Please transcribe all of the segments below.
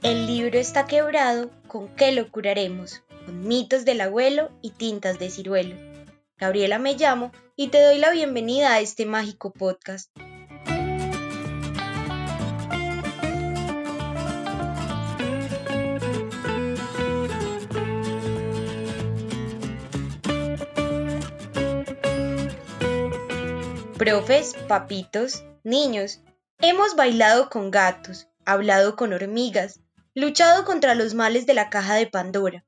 El libro está quebrado, ¿con qué lo curaremos? Con mitos del abuelo y tintas de ciruelo. Gabriela me llamo y te doy la bienvenida a este mágico podcast. Profes, papitos, niños, hemos bailado con gatos, hablado con hormigas, luchado contra los males de la caja de Pandora.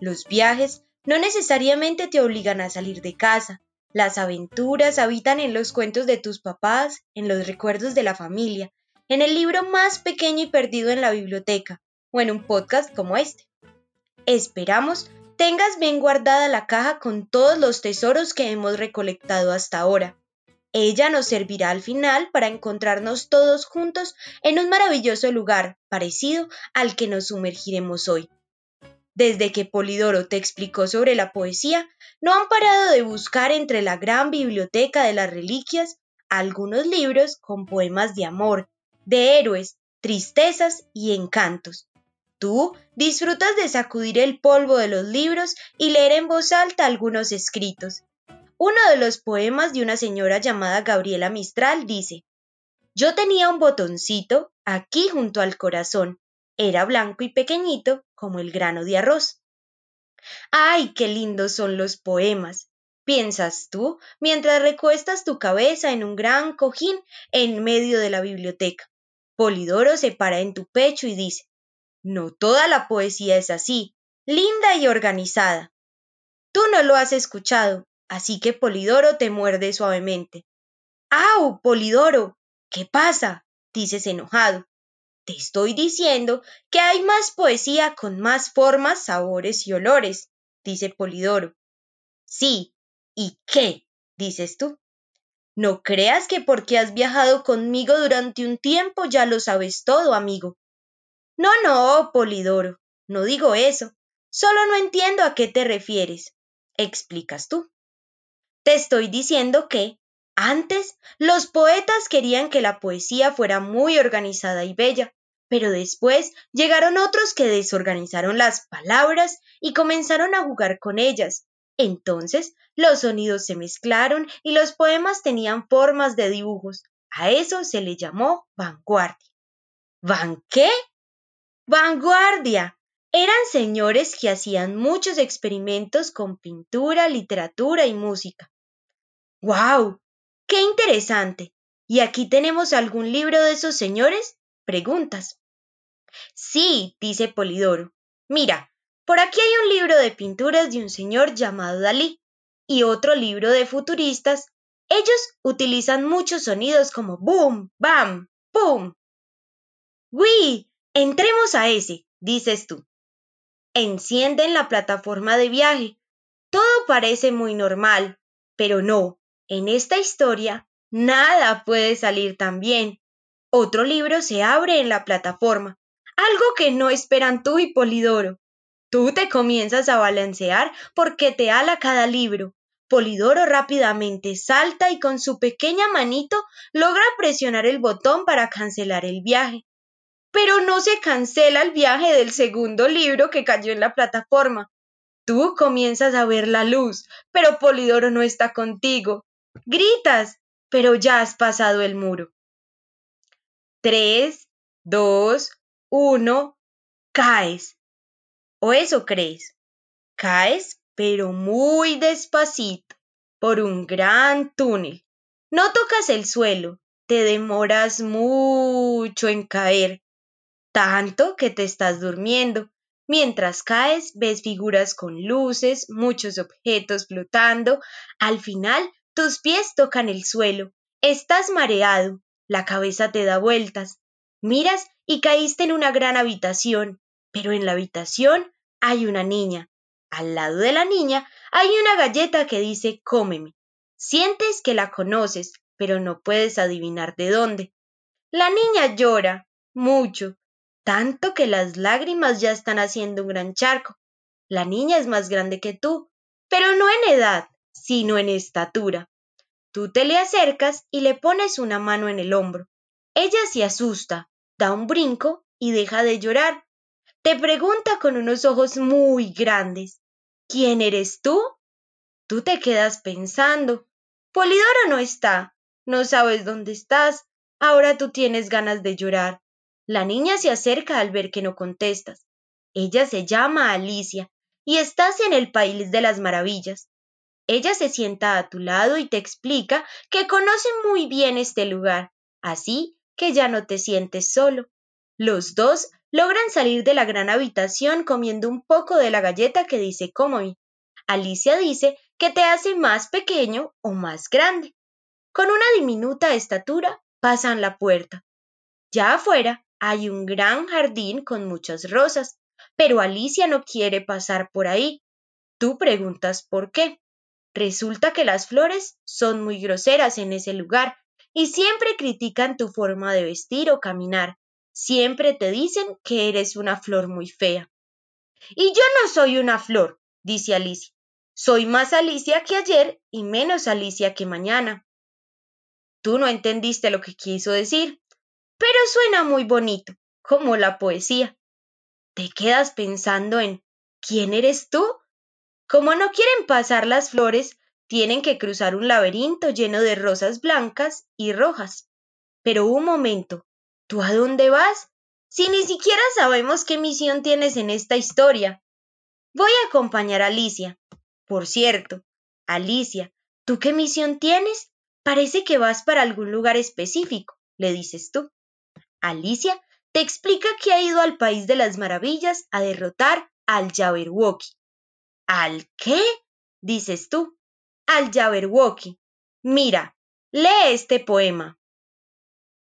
Los viajes no necesariamente te obligan a salir de casa. Las aventuras habitan en los cuentos de tus papás, en los recuerdos de la familia, en el libro más pequeño y perdido en la biblioteca, o en un podcast como este. Esperamos tengas bien guardada la caja con todos los tesoros que hemos recolectado hasta ahora. Ella nos servirá al final para encontrarnos todos juntos en un maravilloso lugar parecido al que nos sumergiremos hoy. Desde que Polidoro te explicó sobre la poesía, no han parado de buscar entre la gran biblioteca de las reliquias algunos libros con poemas de amor, de héroes, tristezas y encantos. Tú disfrutas de sacudir el polvo de los libros y leer en voz alta algunos escritos, uno de los poemas de una señora llamada Gabriela Mistral dice, Yo tenía un botoncito aquí junto al corazón. Era blanco y pequeñito como el grano de arroz. ¡Ay, qué lindos son los poemas! piensas tú mientras recuestas tu cabeza en un gran cojín en medio de la biblioteca. Polidoro se para en tu pecho y dice, No toda la poesía es así, linda y organizada. Tú no lo has escuchado, Así que Polidoro te muerde suavemente. ¡Au, Polidoro! ¿Qué pasa? dices enojado. Te estoy diciendo que hay más poesía con más formas, sabores y olores, dice Polidoro. Sí, ¿y qué? dices tú. No creas que porque has viajado conmigo durante un tiempo ya lo sabes todo, amigo. No, no, Polidoro, no digo eso. Solo no entiendo a qué te refieres. Explicas tú. Te estoy diciendo que, antes, los poetas querían que la poesía fuera muy organizada y bella, pero después llegaron otros que desorganizaron las palabras y comenzaron a jugar con ellas. Entonces los sonidos se mezclaron y los poemas tenían formas de dibujos. A eso se le llamó vanguardia. ¿Van qué? Vanguardia. Eran señores que hacían muchos experimentos con pintura, literatura y música. ¡Guau! ¡Qué interesante! ¿Y aquí tenemos algún libro de esos señores? Preguntas. Sí, dice Polidoro. Mira, por aquí hay un libro de pinturas de un señor llamado Dalí y otro libro de futuristas. Ellos utilizan muchos sonidos como boom, bam, pum. ¡Uy! Entremos a ese, dices tú. Encienden la plataforma de viaje. Todo parece muy normal, pero no, en esta historia, nada puede salir tan bien. Otro libro se abre en la plataforma, algo que no esperan tú y Polidoro. Tú te comienzas a balancear porque te ala cada libro. Polidoro rápidamente salta y con su pequeña manito logra presionar el botón para cancelar el viaje. Pero no se cancela el viaje del segundo libro que cayó en la plataforma. Tú comienzas a ver la luz, pero Polidoro no está contigo. Gritas, pero ya has pasado el muro. Tres, dos, uno, caes. ¿O eso crees? Caes, pero muy despacito, por un gran túnel. No tocas el suelo, te demoras mucho en caer, tanto que te estás durmiendo. Mientras caes, ves figuras con luces, muchos objetos flotando. Al final tus pies tocan el suelo, estás mareado, la cabeza te da vueltas, miras y caíste en una gran habitación, pero en la habitación hay una niña. Al lado de la niña hay una galleta que dice cómeme. Sientes que la conoces, pero no puedes adivinar de dónde. La niña llora, mucho, tanto que las lágrimas ya están haciendo un gran charco. La niña es más grande que tú, pero no en edad, sino en estatura. Tú te le acercas y le pones una mano en el hombro. Ella se asusta, da un brinco y deja de llorar. te pregunta con unos ojos muy grandes. ¿Quién eres tú? Tú te quedas pensando. Polidoro no está. No sabes dónde estás. Ahora tú tienes ganas de llorar. La niña se acerca al ver que no contestas. Ella se llama Alicia y estás en el país de las maravillas. Ella se sienta a tu lado y te explica que conoce muy bien este lugar, así que ya no te sientes solo. Los dos logran salir de la gran habitación comiendo un poco de la galleta que dice Comoy. Alicia dice que te hace más pequeño o más grande. Con una diminuta estatura pasan la puerta. Ya afuera hay un gran jardín con muchas rosas, pero Alicia no quiere pasar por ahí. Tú preguntas por qué. Resulta que las flores son muy groseras en ese lugar y siempre critican tu forma de vestir o caminar. Siempre te dicen que eres una flor muy fea. Y yo no soy una flor, dice Alicia. Soy más Alicia que ayer y menos Alicia que mañana. Tú no entendiste lo que quiso decir, pero suena muy bonito, como la poesía. Te quedas pensando en ¿quién eres tú? Como no quieren pasar las flores, tienen que cruzar un laberinto lleno de rosas blancas y rojas. Pero un momento, ¿tú a dónde vas? Si ni siquiera sabemos qué misión tienes en esta historia. Voy a acompañar a Alicia. Por cierto, Alicia, ¿tú qué misión tienes? Parece que vas para algún lugar específico, le dices tú. Alicia te explica que ha ido al País de las Maravillas a derrotar al Jabberwocky. ¿Al qué? dices tú. Al Jabberwocky. Mira, lee este poema.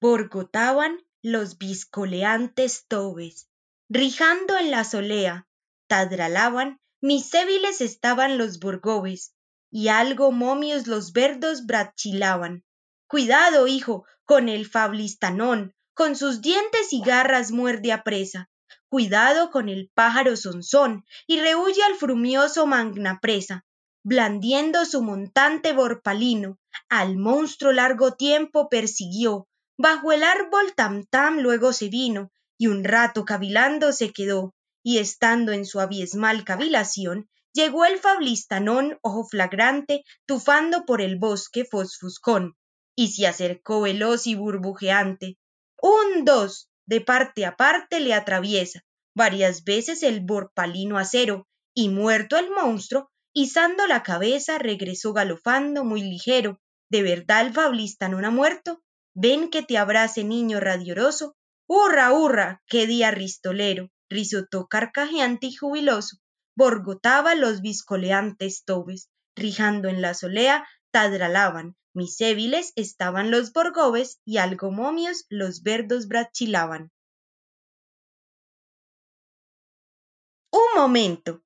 Borgotaban los viscoleantes tobes, rijando en la solea, tadralaban, misébiles estaban los borgobes, y algo momios los verdos brachilaban. Cuidado, hijo, con el fablistanón, con sus dientes y garras muerde a presa, cuidado con el pájaro sonzón y rehuye al frumioso magnapresa, blandiendo su montante borpalino, al monstruo largo tiempo persiguió, bajo el árbol tam tam luego se vino, y un rato cavilando se quedó, y estando en su abismal cavilación, llegó el fablistanón ojo flagrante, tufando por el bosque fosfuscón, y se acercó veloz y burbujeante. Un dos, de parte a parte le atraviesa varias veces el borpalino acero, y muerto el monstruo, izando la cabeza, regresó galofando muy ligero. ¿De verdad el fablista no ha muerto? Ven que te abrace, niño radioroso. ¡Hurra, hurra! ¡Qué día ristolero! Risotó carcajeante y jubiloso. Borgotaba los viscoleantes tobes, rijando en la solea, tadralaban, misébiles estaban los borgobes y algo momios los verdos brachilaban. Un momento.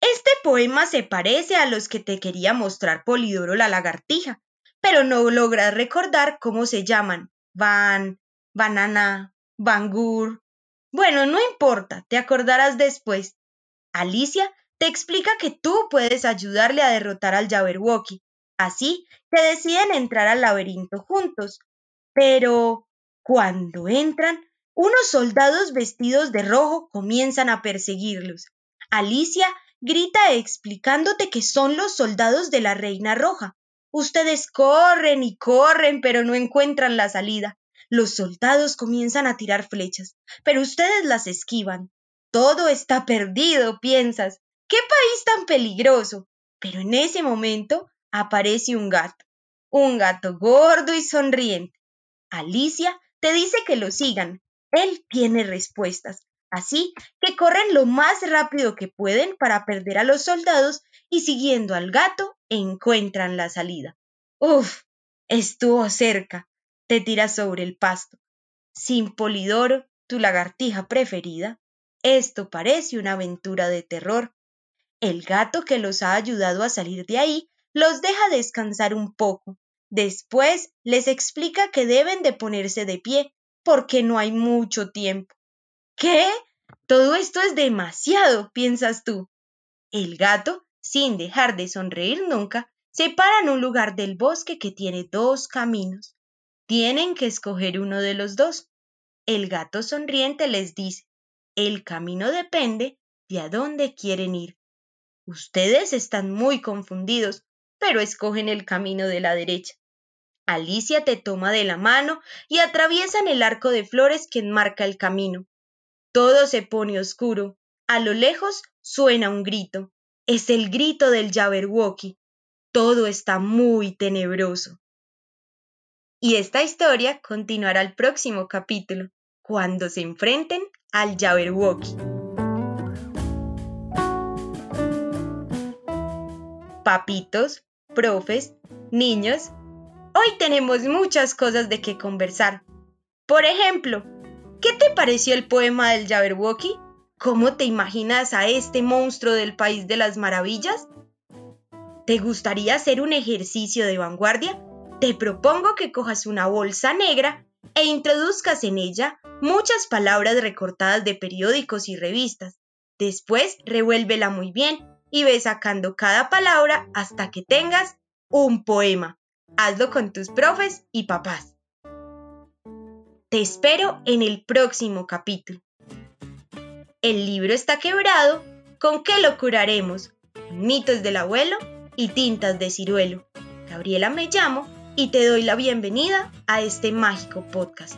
Este poema se parece a los que te quería mostrar Polidoro la lagartija, pero no logras recordar cómo se llaman. Van, banana, bangur. Bueno, no importa, te acordarás después. Alicia te explica que tú puedes ayudarle a derrotar al Jabberwocky, Así que deciden entrar al laberinto juntos. Pero cuando entran, unos soldados vestidos de rojo comienzan a perseguirlos. Alicia grita explicándote que son los soldados de la Reina Roja. Ustedes corren y corren, pero no encuentran la salida. Los soldados comienzan a tirar flechas, pero ustedes las esquivan. Todo está perdido, piensas. ¡Qué país tan peligroso! Pero en ese momento aparece un gato, un gato gordo y sonriente. Alicia te dice que lo sigan. Él tiene respuestas, así que corren lo más rápido que pueden para perder a los soldados y siguiendo al gato encuentran la salida. Uf, estuvo cerca. Te tiras sobre el pasto. Sin Polidoro, tu lagartija preferida, esto parece una aventura de terror. El gato que los ha ayudado a salir de ahí los deja descansar un poco. Después les explica que deben de ponerse de pie, porque no hay mucho tiempo. ¿Qué? Todo esto es demasiado, piensas tú. El gato, sin dejar de sonreír nunca, se para en un lugar del bosque que tiene dos caminos. Tienen que escoger uno de los dos. El gato sonriente les dice, el camino depende de a dónde quieren ir. Ustedes están muy confundidos, pero escogen el camino de la derecha. Alicia te toma de la mano y atraviesan el arco de flores que enmarca el camino. Todo se pone oscuro. A lo lejos suena un grito. Es el grito del Jabberwocky. Todo está muy tenebroso. Y esta historia continuará el próximo capítulo, cuando se enfrenten al Jabberwocky. Papitos, profes, niños, hoy tenemos muchas cosas de qué conversar. Por ejemplo, ¿qué te pareció el poema del Jabberwocky? ¿Cómo te imaginas a este monstruo del País de las Maravillas? ¿Te gustaría hacer un ejercicio de vanguardia? Te propongo que cojas una bolsa negra e introduzcas en ella muchas palabras recortadas de periódicos y revistas. Después revuélvela muy bien y ve sacando cada palabra hasta que tengas un poema. Hazlo con tus profes y papás. Te espero en el próximo capítulo. El libro está quebrado. ¿Con qué lo curaremos? Mitos del abuelo y tintas de ciruelo. Gabriela me llamo y te doy la bienvenida a este mágico podcast.